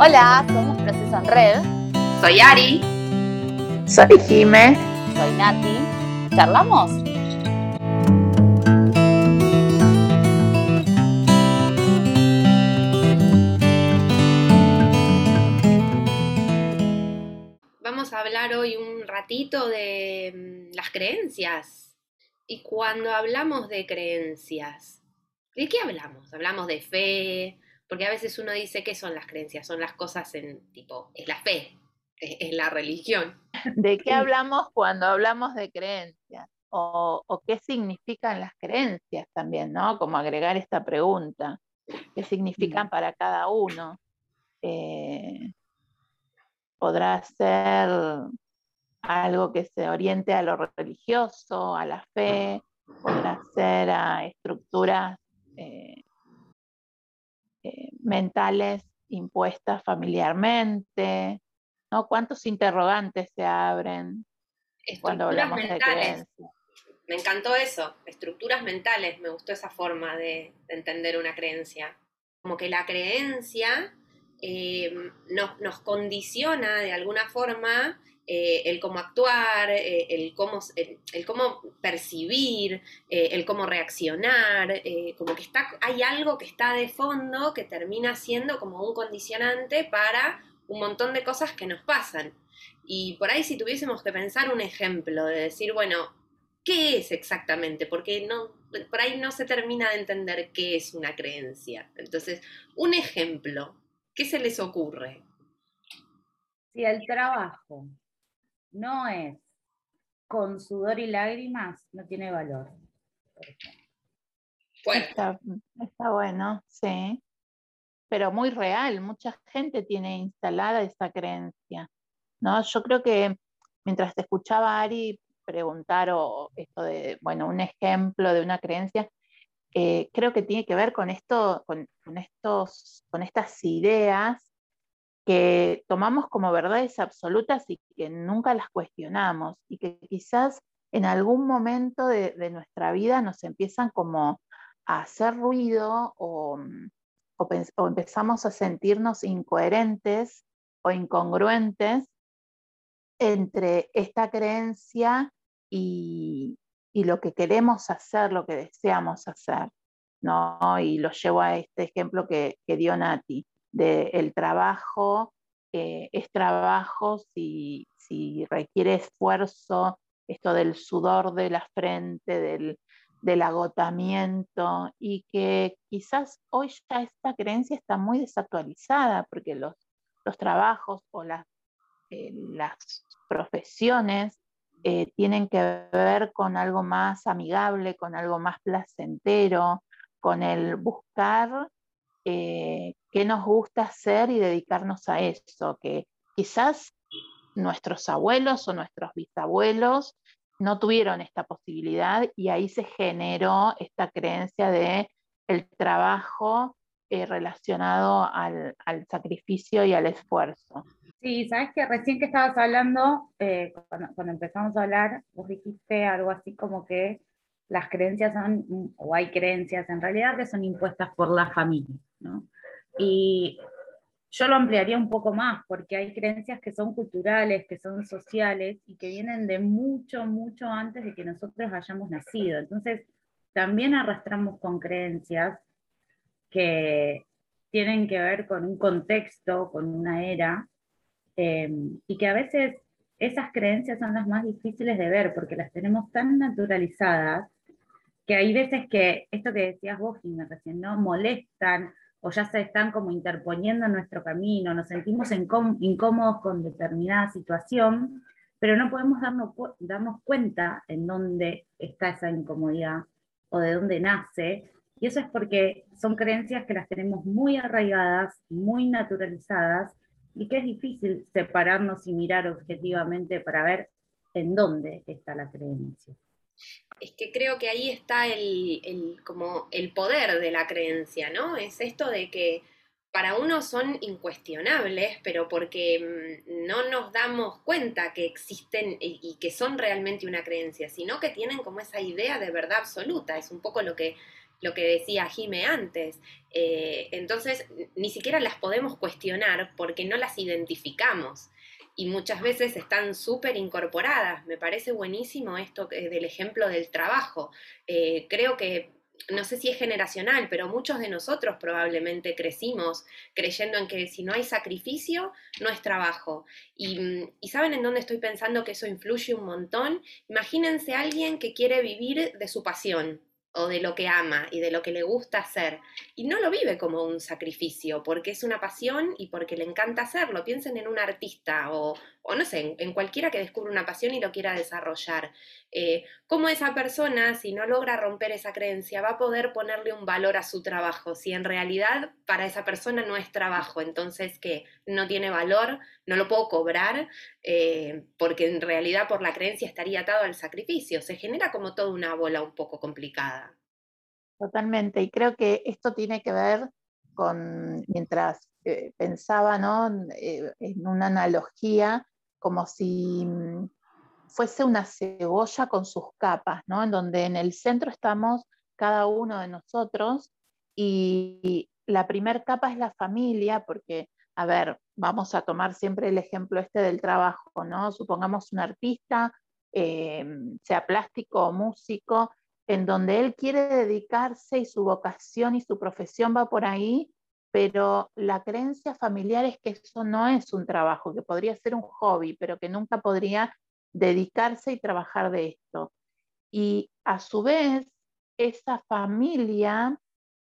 Hola, somos Proceso en Red. Soy Ari. Soy Jime. Soy Nati. ¿Charlamos? Vamos a hablar hoy un ratito de mm, las creencias. Y cuando hablamos de creencias, ¿de qué hablamos? Hablamos de fe, porque a veces uno dice, ¿qué son las creencias? Son las cosas en tipo, es la fe, es, la religión. ¿De qué hablamos cuando hablamos de creencias? O, qué significan las creencias también, ¿no? Como agregar esta pregunta. ¿Qué significan para cada uno? Eh, podrá ser algo que se oriente a lo religioso, a la fe, podrá ser a estructuras eh, eh, mentales impuestas familiarmente, ¿no? ¿Cuántos interrogantes se abren cuando hablamos de creencias? Me encantó eso, estructuras mentales, me gustó esa forma de, entender una creencia. Como que la creencia eh, nos condiciona de alguna forma eh, el cómo actuar, eh, el, cómo, el, cómo percibir, eh, el cómo reaccionar, como que está, hay algo que está de fondo que termina siendo como un condicionante para un montón de cosas que nos pasan. Y por ahí si tuviésemos que pensar un ejemplo de decir, bueno, ¿qué es exactamente? Porque no, por ahí no se termina de entender qué es una creencia. Entonces, un ejemplo, ¿qué se les ocurre? Si el trabajo no es con sudor y lágrimas, no tiene valor. Está, bueno, sí. Pero muy real, mucha gente tiene instalada esa creencia. ¿no? Yo creo que mientras te escuchaba Ari preguntar o esto de, bueno, un ejemplo de una creencia, eh, creo que tiene que ver con esto, con, estos, con estas ideas que tomamos como verdades absolutas y que nunca las cuestionamos y que quizás en algún momento de, nuestra vida nos empiezan como a hacer ruido o, mm, empezamos a sentirnos incoherentes o incongruentes entre esta creencia y, lo que queremos hacer, lo que deseamos hacer. ¿no? Y lo llevo a este ejemplo que, que dio Nati del trabajo eh, es trabajo si, requiere esfuerzo, esto del sudor de la frente, del, agotamiento, y que quizás hoy ya esta creencia está muy desactualizada, porque los, trabajos o las, eh, las profesiones eh, tienen que ver con algo más amigable, con algo más placentero, con el buscar eh, qué nos gusta hacer y dedicarnos a eso, que quizás nuestros abuelos o nuestros bisabuelos no tuvieron esta posibilidad y ahí se generó esta creencia de el trabajo eh, relacionado al, sacrificio y al esfuerzo. Sí, sabes que recién que estabas hablando, eh, cuando, cuando, empezamos a hablar, vos dijiste algo así como que las creencias son, o hay creencias en realidad que son impuestas por la familia. Y yo lo ampliaría un poco más, porque hay creencias que son culturales, que son sociales y que vienen de mucho, mucho antes de que nosotros hayamos nacido. Entonces, también arrastramos con creencias que tienen que ver con un contexto, con una era, em, y que a veces esas creencias son las más difíciles de ver porque las tenemos tan naturalizadas que hay veces que esto que decías vos, me recién, ¿no? Molestan o ya se están como interponiendo en nuestro camino, nos sentimos incómodos con determinada situación, pero no podemos darnos, darnos cuenta en dónde está esa incomodidad o de dónde nace. Y eso es porque son creencias que las tenemos muy arraigadas, muy naturalizadas, y que es difícil separarnos y mirar objetivamente para ver en dónde está la creencia es que creo que ahí está el, como el poder de la creencia, ¿no? Es esto de que para uno son incuestionables, pero porque mm, no nos damos cuenta que existen y que son realmente una creencia, sino que tienen como esa idea de verdad absoluta. Es un poco lo que, lo que decía Jime antes. Eh, entonces, ni siquiera las podemos cuestionar porque no las identificamos. Y muchas veces están súper incorporadas. Me parece buenísimo esto del ejemplo del trabajo. Eh, creo que no sé si es generacional, pero muchos de nosotros probablemente crecimos creyendo en que si no hay sacrificio, no es trabajo. Y, mm, y, saben en dónde estoy pensando que eso influye un montón. Imagínense a alguien que quiere vivir de su pasión o de lo que ama y de lo que le gusta hacer. Y no lo vive como un sacrificio, porque es una pasión y porque le encanta hacerlo. Piensen en un artista o, o no sé, en, cualquiera que descubra una pasión y lo quiera desarrollar. Eh, ¿Cómo esa persona, si no logra romper esa creencia, va a poder ponerle un valor a su trabajo? Si en realidad para esa persona no es trabajo, entonces que no tiene valor, no lo puedo cobrar, eh, porque en realidad por la creencia estaría atado al sacrificio. Se genera como toda una bola un poco complicada. Totalmente, y creo que esto tiene que ver con, mientras eh, pensaba ¿no? en una analogía, como si mm, fuese una cebolla con sus capas, ¿no? En donde en el centro estamos cada uno de nosotros y la primera capa es la familia, porque, a ver, vamos a tomar siempre el ejemplo este del trabajo, ¿no? Supongamos un artista, eh, sea plástico o músico, en donde él quiere dedicarse y su vocación y su profesión va por ahí, pero la creencia familiar es que eso no es un trabajo, que podría ser un hobby, pero que nunca podría dedicarse y trabajar de esto. Y a su vez, esa familia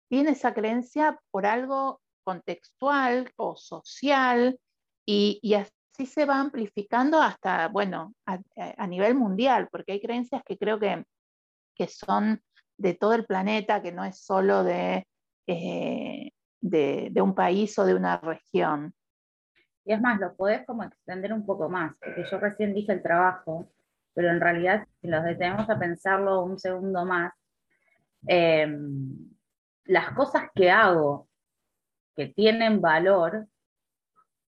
tiene esa creencia por algo contextual o social y, así se va amplificando hasta, bueno, a, nivel mundial, porque hay creencias que creo que, que, son de todo el planeta, que no es solo de eh, de, un país o de una región. Y es más, lo podés como extender un poco más, porque yo recién dije el trabajo, pero en realidad si nos detenemos a pensarlo un segundo más, em, las cosas que hago que tienen valor,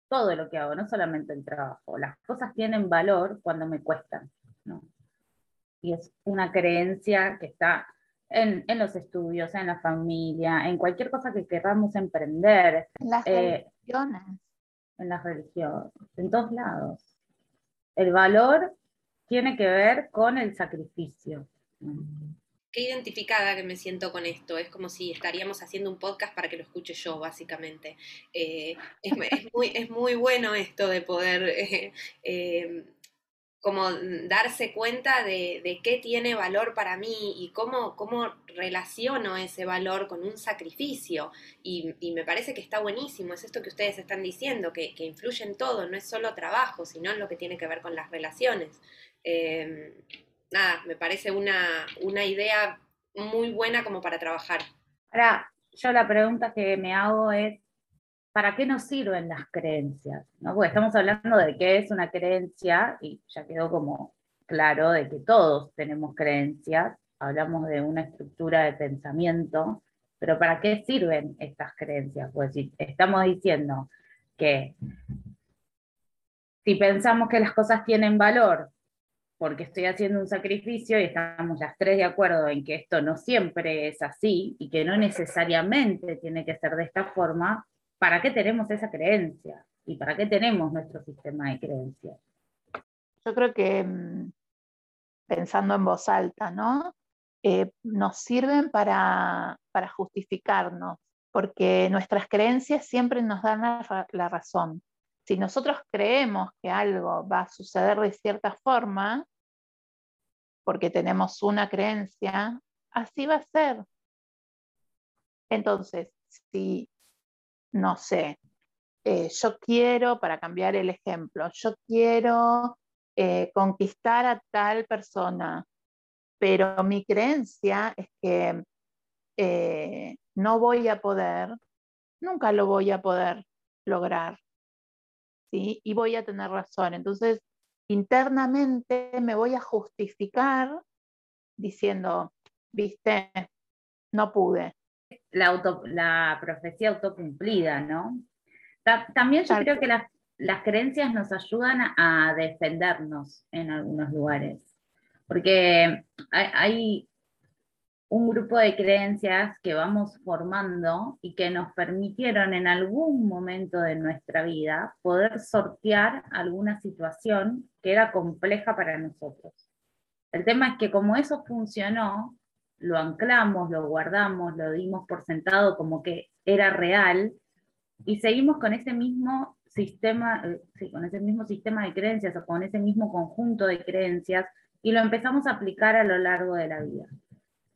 todo lo que hago, no solamente el trabajo, las cosas tienen valor cuando me cuestan. Y es una creencia que está en, los estudios, en la familia, en cualquier cosa que queramos emprender. En las eh, religiones. En las religiones, en todos lados. El valor tiene que ver con el sacrificio. Qué identificada que me siento con esto. Es como si estaríamos haciendo un podcast para que lo escuche yo, básicamente. Eh, es, muy, es, muy, bueno esto de poder eh, como darse cuenta de, qué tiene valor para mí y cómo, cómo relaciono ese valor con un sacrificio. Y, me parece que está buenísimo, es esto que ustedes están diciendo, que, influye en todo, no es solo trabajo, sino en lo que tiene que ver con las relaciones. Em, nada, me parece una, una idea muy buena como para trabajar. Ahora, yo la pregunta que me hago es, ¿para qué nos sirven las creencias? ¿no? Porque estamos hablando de qué es una creencia y ya quedó como claro de que todos tenemos creencias, hablamos de una estructura de pensamiento, pero ¿para qué sirven estas creencias? Pues si estamos diciendo que si pensamos que las cosas tienen valor porque estoy haciendo un sacrificio y estamos las tres de acuerdo en que esto no siempre es así y que no necesariamente tiene que ser de esta forma, ¿para qué tenemos esa creencia? ¿Y para qué tenemos nuestro sistema de creencias? Yo creo que mm, pensando en voz alta, ¿no? Eh, nos sirven para, justificarnos, porque nuestras creencias siempre nos dan la, la razón. Si nosotros creemos que algo va a suceder de cierta forma, porque tenemos una creencia, así va a ser. Entonces, si no sé, eh, yo quiero, para cambiar el ejemplo, yo quiero eh, conquistar a tal persona, pero mi creencia es que eh, no voy a poder, nunca lo voy a poder lograr, ¿sí? Y voy a tener razón. Entonces, internamente me voy a justificar diciendo, viste, no pude, la, auto, la profecía autocumplida, ¿no? también yo creo que las, las creencias nos ayudan a defendernos en algunos lugares, porque hay, un grupo de creencias que vamos formando y que nos permitieron en algún momento de nuestra vida poder sortear alguna situación que era compleja para nosotros. El tema es que como eso funcionó, lo anclamos, lo guardamos, lo dimos por sentado como que era real y seguimos con ese mismo sistema, eh, con ese mismo sistema de creencias o con ese mismo conjunto de creencias y lo empezamos a aplicar a lo largo de la vida.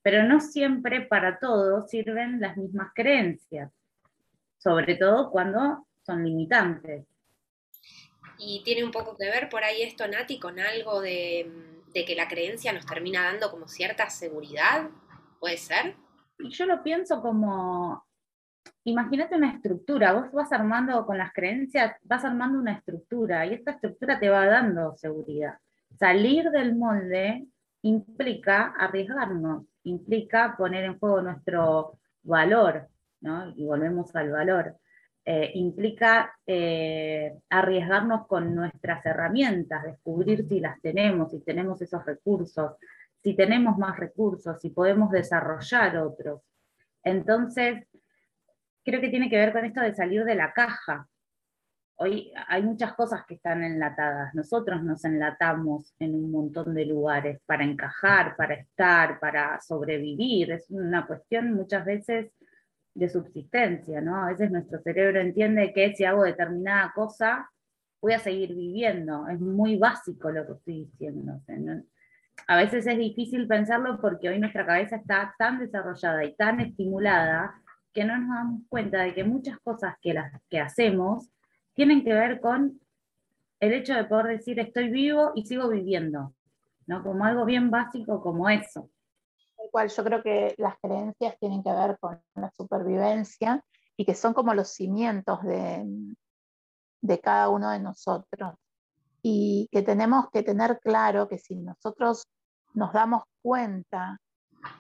Pero no siempre para todos sirven las mismas creencias, sobre todo cuando son limitantes. Y tiene un poco que ver por ahí esto, Nati, con algo de, de que la creencia nos termina dando como cierta seguridad, ¿puede ser? Y yo lo pienso como imagínate una estructura, vos vas armando con las creencias, vas armando una estructura y esta estructura te va dando seguridad. Salir del molde implica arriesgarnos, implica poner en juego nuestro valor, ¿no? y volvemos al valor. Eh, implica eh, arriesgarnos con nuestras herramientas, descubrir si las tenemos, si tenemos esos recursos, si tenemos más recursos, si podemos desarrollar otros. Entonces, creo que tiene que ver con esto de salir de la caja. Hoy hay muchas cosas que están enlatadas. Nosotros nos enlatamos en un montón de lugares para encajar, para estar, para sobrevivir. Es una cuestión muchas veces de subsistencia, ¿no? A veces nuestro cerebro entiende que si hago determinada cosa, voy a seguir viviendo. Es muy básico lo que estoy diciendo. A veces es difícil pensarlo porque hoy nuestra cabeza está tan desarrollada y tan estimulada que no nos damos cuenta de que muchas cosas que, las, que hacemos tienen que ver con el hecho de poder decir estoy vivo y sigo viviendo, ¿no? Como algo bien básico como eso. Cual yo creo que las creencias tienen que ver con la supervivencia y que son como los cimientos de, de cada uno de nosotros. Y que tenemos que tener claro que si nosotros nos damos cuenta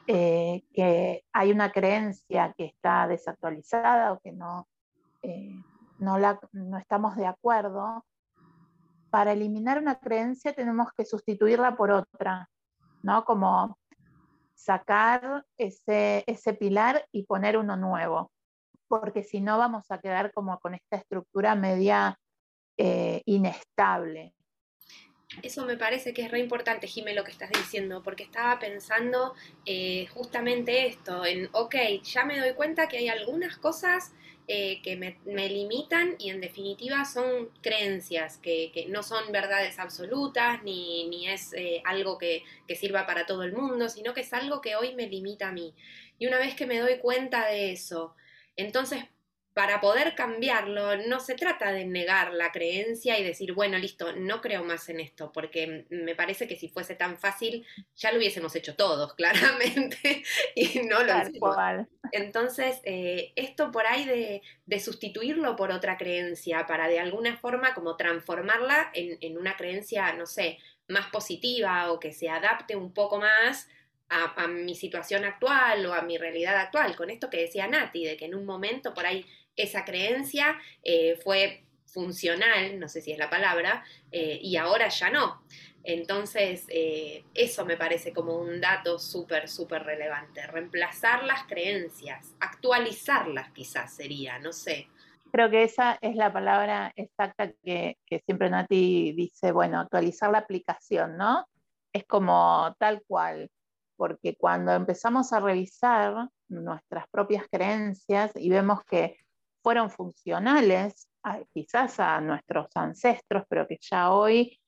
eh, que hay una creencia que está desactualizada o que no, eh, no, la, no estamos de acuerdo, para eliminar una creencia tenemos que sustituirla por otra, ¿no? Como sacar ese, ese pilar y poner uno nuevo, porque si no vamos a quedar como con esta estructura media eh, inestable. Eso me parece que es re importante, Jimé, lo que estás diciendo, porque estaba pensando eh, justamente esto, en, ok, ya me doy cuenta que hay algunas cosas eh, que me, limitan y en definitiva son creencias, que, no son verdades absolutas, ni, ni es eh, algo que, que sirva para todo el mundo, sino que es algo que hoy me limita a mí. Y una vez que me doy cuenta de eso, entonces para poder cambiarlo, no se trata de negar la creencia y decir, bueno, listo, no creo más en esto, porque me parece que si fuese tan fácil, ya lo hubiésemos hecho todos, claramente, y no lo hicimos. Entonces, eh, esto por ahí de, sustituirlo por otra creencia, para de alguna forma como transformarla en, una creencia, no sé, más positiva o que se adapte un poco más a, a, mi situación actual o a mi realidad actual, con esto que decía Nati, de que en un momento por ahí esa creencia eh, fue funcional, no sé si es la palabra, eh, y ahora ya no. Entonces, eh, eso me parece como un dato súper, súper relevante. Reemplazar las creencias, actualizarlas quizás sería, no sé. Creo que esa es la palabra exacta que, que siempre Nati dice, bueno, actualizar la aplicación, ¿no? Es como tal cual, porque cuando empezamos a revisar nuestras propias creencias y vemos que fueron funcionales quizás a nuestros ancestros, pero que ya hoy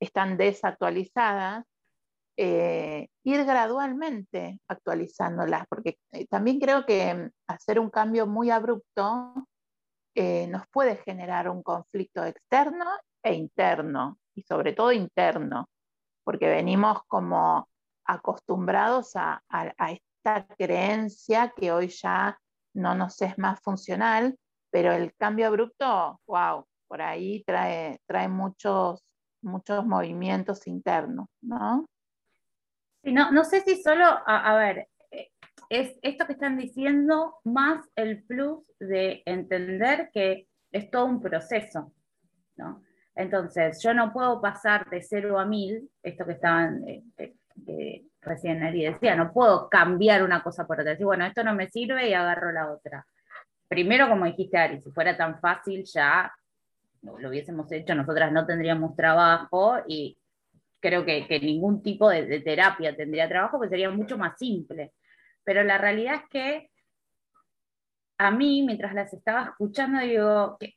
están desactualizadas, eh, ir gradualmente actualizándolas, porque eh, también creo que hacer un cambio muy abrupto eh, nos puede generar un conflicto externo e interno, y sobre todo interno, porque venimos como acostumbrados a esta creencia que hoy ya no nos es más funcional, pero el cambio abrupto, wow, por ahí trae, trae muchos, muchos movimientos internos, ¿no? no, no sé si solo, a, ver, eh, es esto que están diciendo más el plus de entender que es todo un proceso, ¿no? Entonces, yo no puedo pasar de cero a mil, esto que estaban, eh, eh, recién Ari decía, no puedo cambiar una cosa por otra, decir, bueno, esto no me sirve y agarro la otra. Primero, como dijiste Ari, si fuera tan fácil ya lo hubiésemos hecho, nosotras no tendríamos trabajo y creo que, ningún tipo de, terapia tendría trabajo, porque sería mucho más simple. Pero la realidad es que a mí, mientras las estaba escuchando, digo que,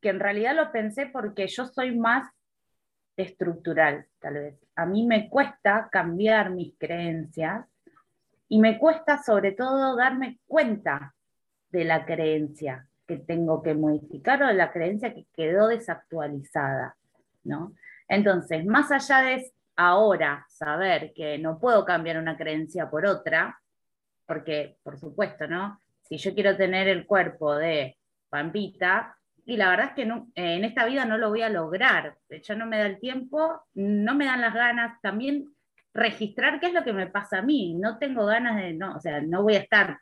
que en realidad lo pensé porque yo soy más estructural, tal vez. A mí me cuesta cambiar mis creencias y me cuesta sobre todo darme cuenta de la creencia que tengo que modificar o de la creencia que quedó desactualizada, ¿no? Entonces, más allá de ahora saber que no puedo cambiar una creencia por otra, porque, por supuesto, ¿no? Si yo quiero tener el cuerpo de Pampita, y la verdad es que en esta vida no lo voy a lograr, ya no me da el tiempo, no me dan las ganas, también registrar qué es lo que me pasa a mí, no tengo ganas de, no, o sea, no voy a estar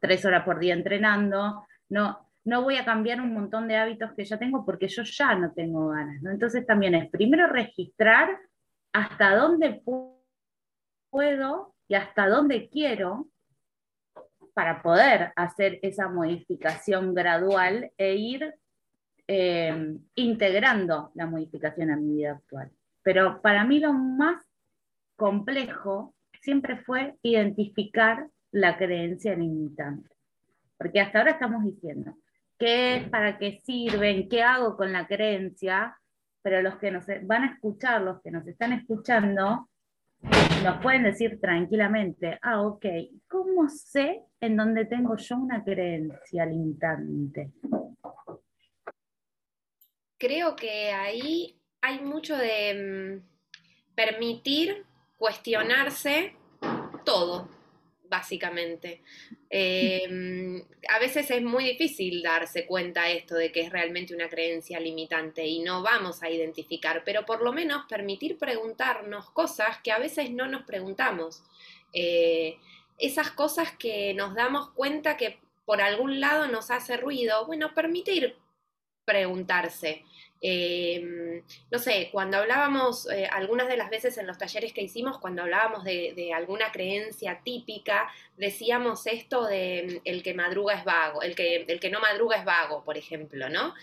tres horas por día entrenando, no, no voy a cambiar un montón de hábitos que ya tengo porque yo ya no tengo ganas. Entonces también es primero registrar hasta dónde puedo y hasta dónde quiero para poder hacer esa modificación gradual e ir eh, integrando la modificación a mi vida actual. Pero para mí lo más complejo siempre fue identificar la creencia limitante. Porque hasta ahora estamos diciendo, qué es, para qué sirven, qué hago con la creencia, pero los que nos van a escuchar, los que nos están escuchando, nos pueden decir tranquilamente, ah, ok, ¿cómo sé en dónde tengo yo una creencia limitante? Creo que ahí hay mucho de mm, permitir cuestionarse todo, básicamente. Em, a veces es muy difícil darse cuenta esto de que es realmente una creencia limitante y no vamos a identificar, pero por lo menos permitir preguntarnos cosas que a veces no nos preguntamos. Eh, esas cosas que nos damos cuenta que por algún lado nos hace ruido, bueno, permitir preguntarse. Em, no sé, cuando hablábamos, eh, algunas de las veces en los talleres que hicimos, cuando hablábamos de, alguna creencia típica, decíamos esto de el que madruga es vago, el que, el que no madruga es vago, por ejemplo, ¿no?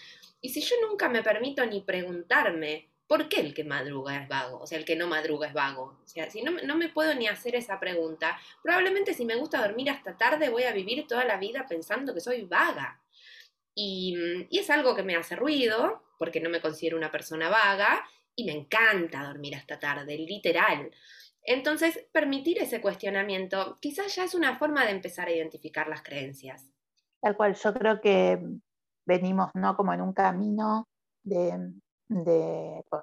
Y si yo nunca me permito ni preguntarme, ¿por qué el que madruga es vago? O sea, el que no madruga es vago. O sea, si no, no me puedo ni hacer esa pregunta, probablemente si me gusta dormir hasta tarde voy a vivir toda la vida pensando que soy vaga. Y, y es algo que me hace ruido, porque no me considero una persona vaga y me encanta dormir hasta tarde, literal. Entonces, permitir ese cuestionamiento quizás ya es una forma de empezar a identificar las creencias. Tal cual, yo creo que venimos ¿no? como en un camino de,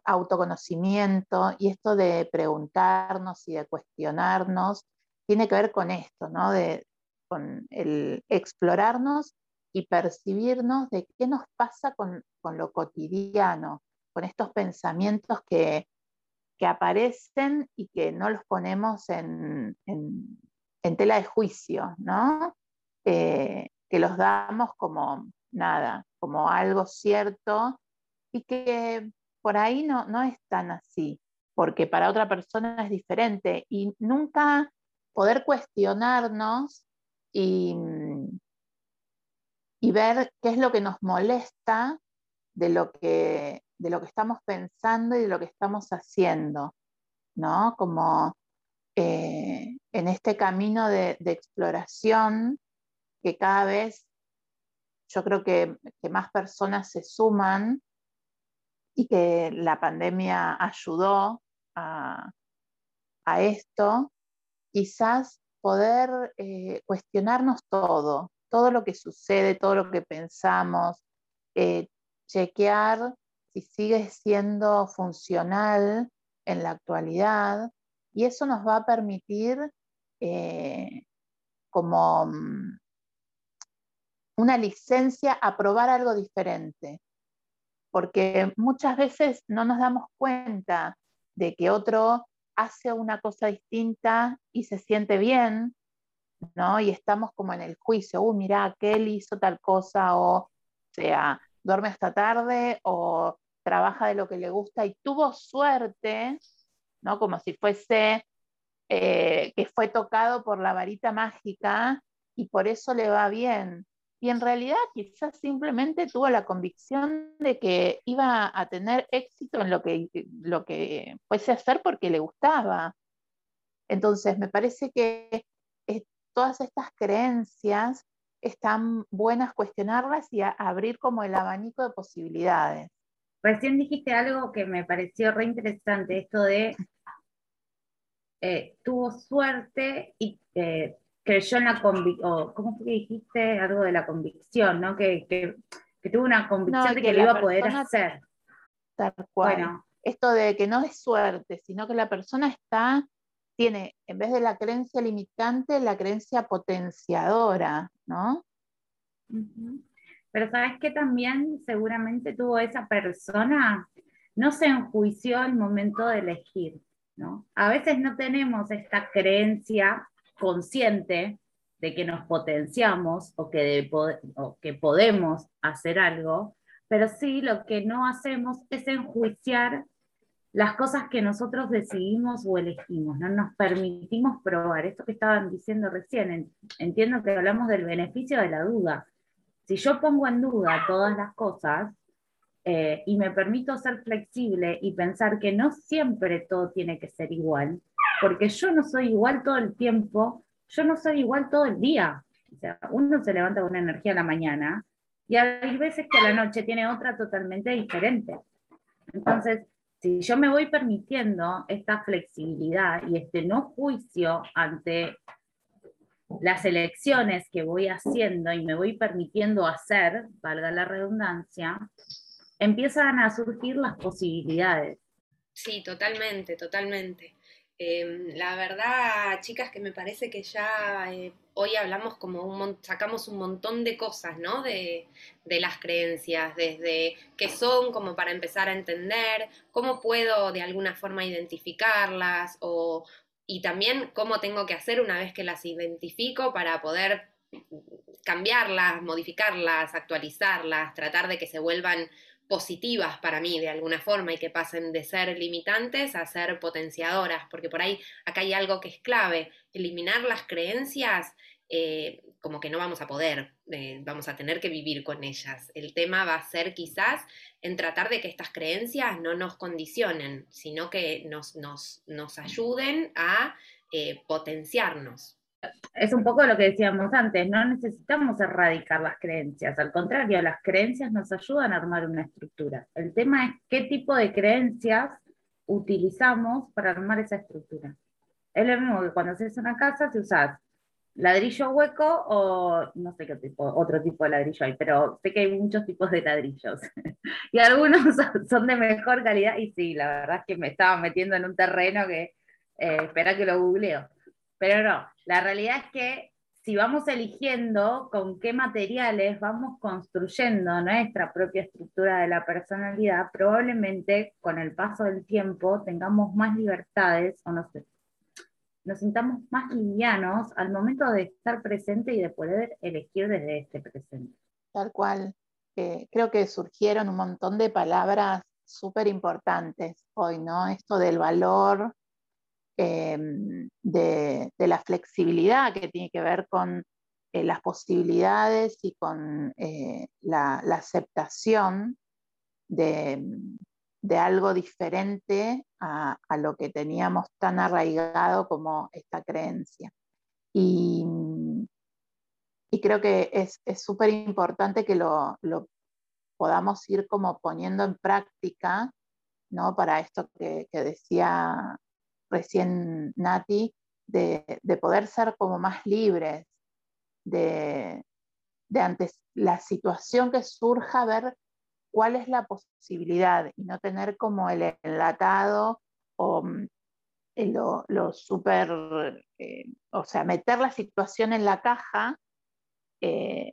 autoconocimiento y esto de preguntarnos y de cuestionarnos tiene que ver con esto, ¿no? de, con el explorarnos y percibirnos de qué nos pasa con, lo cotidiano, con estos pensamientos que, aparecen y que no los ponemos en, tela de juicio, ¿no? Eh, que los damos como nada, como algo cierto y que por ahí no, no es tan así, porque para otra persona es diferente y nunca poder cuestionarnos y, y ver qué es lo que nos molesta de lo que, de lo que estamos pensando y de lo que estamos haciendo, ¿no? Como eh, en este camino de, exploración que cada vez yo creo que, más personas se suman y que la pandemia ayudó a, esto, quizás poder eh, cuestionarnos todo, todo lo que sucede, todo lo que pensamos, eh, chequear si sigue siendo funcional en la actualidad y eso nos va a permitir eh, como mm, una licencia a probar algo diferente, porque muchas veces no nos damos cuenta de que otro hace una cosa distinta y se siente bien ¿no? Y estamos como en el juicio, uy, mira, aquel hizo tal cosa, o sea, duerme hasta tarde, o trabaja de lo que le gusta y tuvo suerte, ¿no? Como si fuese eh, que fue tocado por la varita mágica y por eso le va bien. Y en realidad quizás simplemente tuvo la convicción de que iba a tener éxito en lo que, lo que fuese a hacer porque le gustaba. Entonces, me parece que todas estas creencias están buenas cuestionarlas y abrir como el abanico de posibilidades. Recién dijiste algo que me pareció re interesante, esto de eh, tuvo suerte y eh, creyó en la convicción, ¿cómo fue que dijiste? Algo de la convicción, ¿no? Que, que, tuvo una convicción de que, lo iba a poder hacer. Tal cual. Bueno. Esto de que no es suerte, sino que la persona está, tiene, en vez de la creencia limitante, la creencia potenciadora, ¿no? Pero sabes que también seguramente tuvo esa persona, no se enjuició al momento de elegir, ¿no? A veces no tenemos esta creencia consciente de que nos potenciamos o que, o que podemos hacer algo, pero sí lo que no hacemos es enjuiciar las cosas que nosotros decidimos o elegimos, no nos permitimos probar. Esto que estaban diciendo recién, entiendo que hablamos del beneficio de la duda. Si yo pongo en duda todas las cosas eh, y me permito ser flexible y pensar que no siempre todo tiene que ser igual, porque yo no soy igual todo el tiempo, yo no soy igual todo el día. Uno se levanta con una energía a la mañana y hay veces que a la noche tiene otra totalmente diferente. Entonces, si yo me voy permitiendo esta flexibilidad y este no juicio ante las elecciones que voy haciendo y me voy permitiendo hacer, valga la redundancia, empiezan a surgir las posibilidades. Sí, totalmente, totalmente. Em, la verdad, chicas, que me parece que ya eh, hoy hablamos como un sacamos un montón de cosas, ¿no? De, de, las creencias, desde qué son, como para empezar a entender, cómo puedo de alguna forma identificarlas, o, y también cómo tengo que hacer una vez que las identifico para poder cambiarlas, modificarlas, actualizarlas, tratar de que se vuelvan positivas para mí de alguna forma y que pasen de ser limitantes a ser potenciadoras, porque por ahí acá hay algo que es clave, eliminar las creencias, eh, como que no vamos a poder, eh, vamos a tener que vivir con ellas. El tema va a ser quizás en tratar de que estas creencias no nos condicionen, sino que nos, nos, nos ayuden a eh, potenciarnos es un poco lo que decíamos antes, no necesitamos erradicar las creencias, al contrario, las creencias nos ayudan a armar una estructura. El tema es qué tipo de creencias utilizamos para armar esa estructura. Es lo mismo que cuando haces una casa, si usas ladrillo hueco o no sé qué tipo, otro tipo de ladrillo hay, pero sé que hay muchos tipos de ladrillos. y algunos son de mejor calidad, y sí, la verdad es que me estaba metiendo en un terreno que, eh, espera que lo googleo. Pero no, la realidad es que si vamos eligiendo con qué materiales vamos construyendo nuestra propia estructura de la personalidad, probablemente con el paso del tiempo tengamos más libertades o no sé, nos sintamos más livianos al momento de estar presente y de poder elegir desde este presente. Tal cual. creo que surgieron un montón de palabras súper importantes hoy, ¿no? Esto del valor, Em, de, la flexibilidad que tiene que ver con eh, las posibilidades y con eh, la, aceptación de, algo diferente a, lo que teníamos tan arraigado como esta creencia. Y, creo que es súper importante que lo, podamos ir como poniendo en práctica, ¿no? Para esto que, que decía recién Nati, de, poder ser como más libres, de, de ante la situación que surja, ver cuál es la posibilidad y no tener como el enlatado o mm, lo, lo súper, eh, o sea, meter la situación en la caja eh,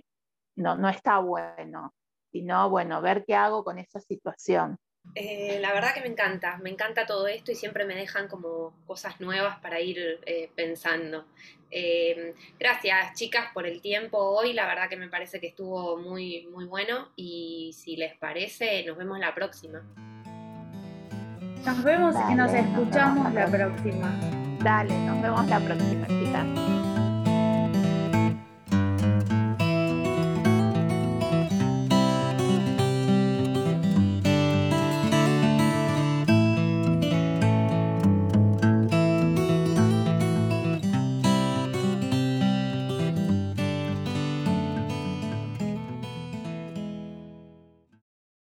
no, no está bueno, sino, bueno, ver qué hago con esa situación. Eh, la verdad que me encanta, me encanta todo esto y siempre me dejan como cosas nuevas para ir eh, pensando. Eh, gracias chicas por el tiempo hoy, la verdad que me parece que estuvo muy, muy bueno y si les parece, nos vemos la próxima. Nos vemos y nos escuchamos la la próxima. Dale, nos vemos la próxima, chicas.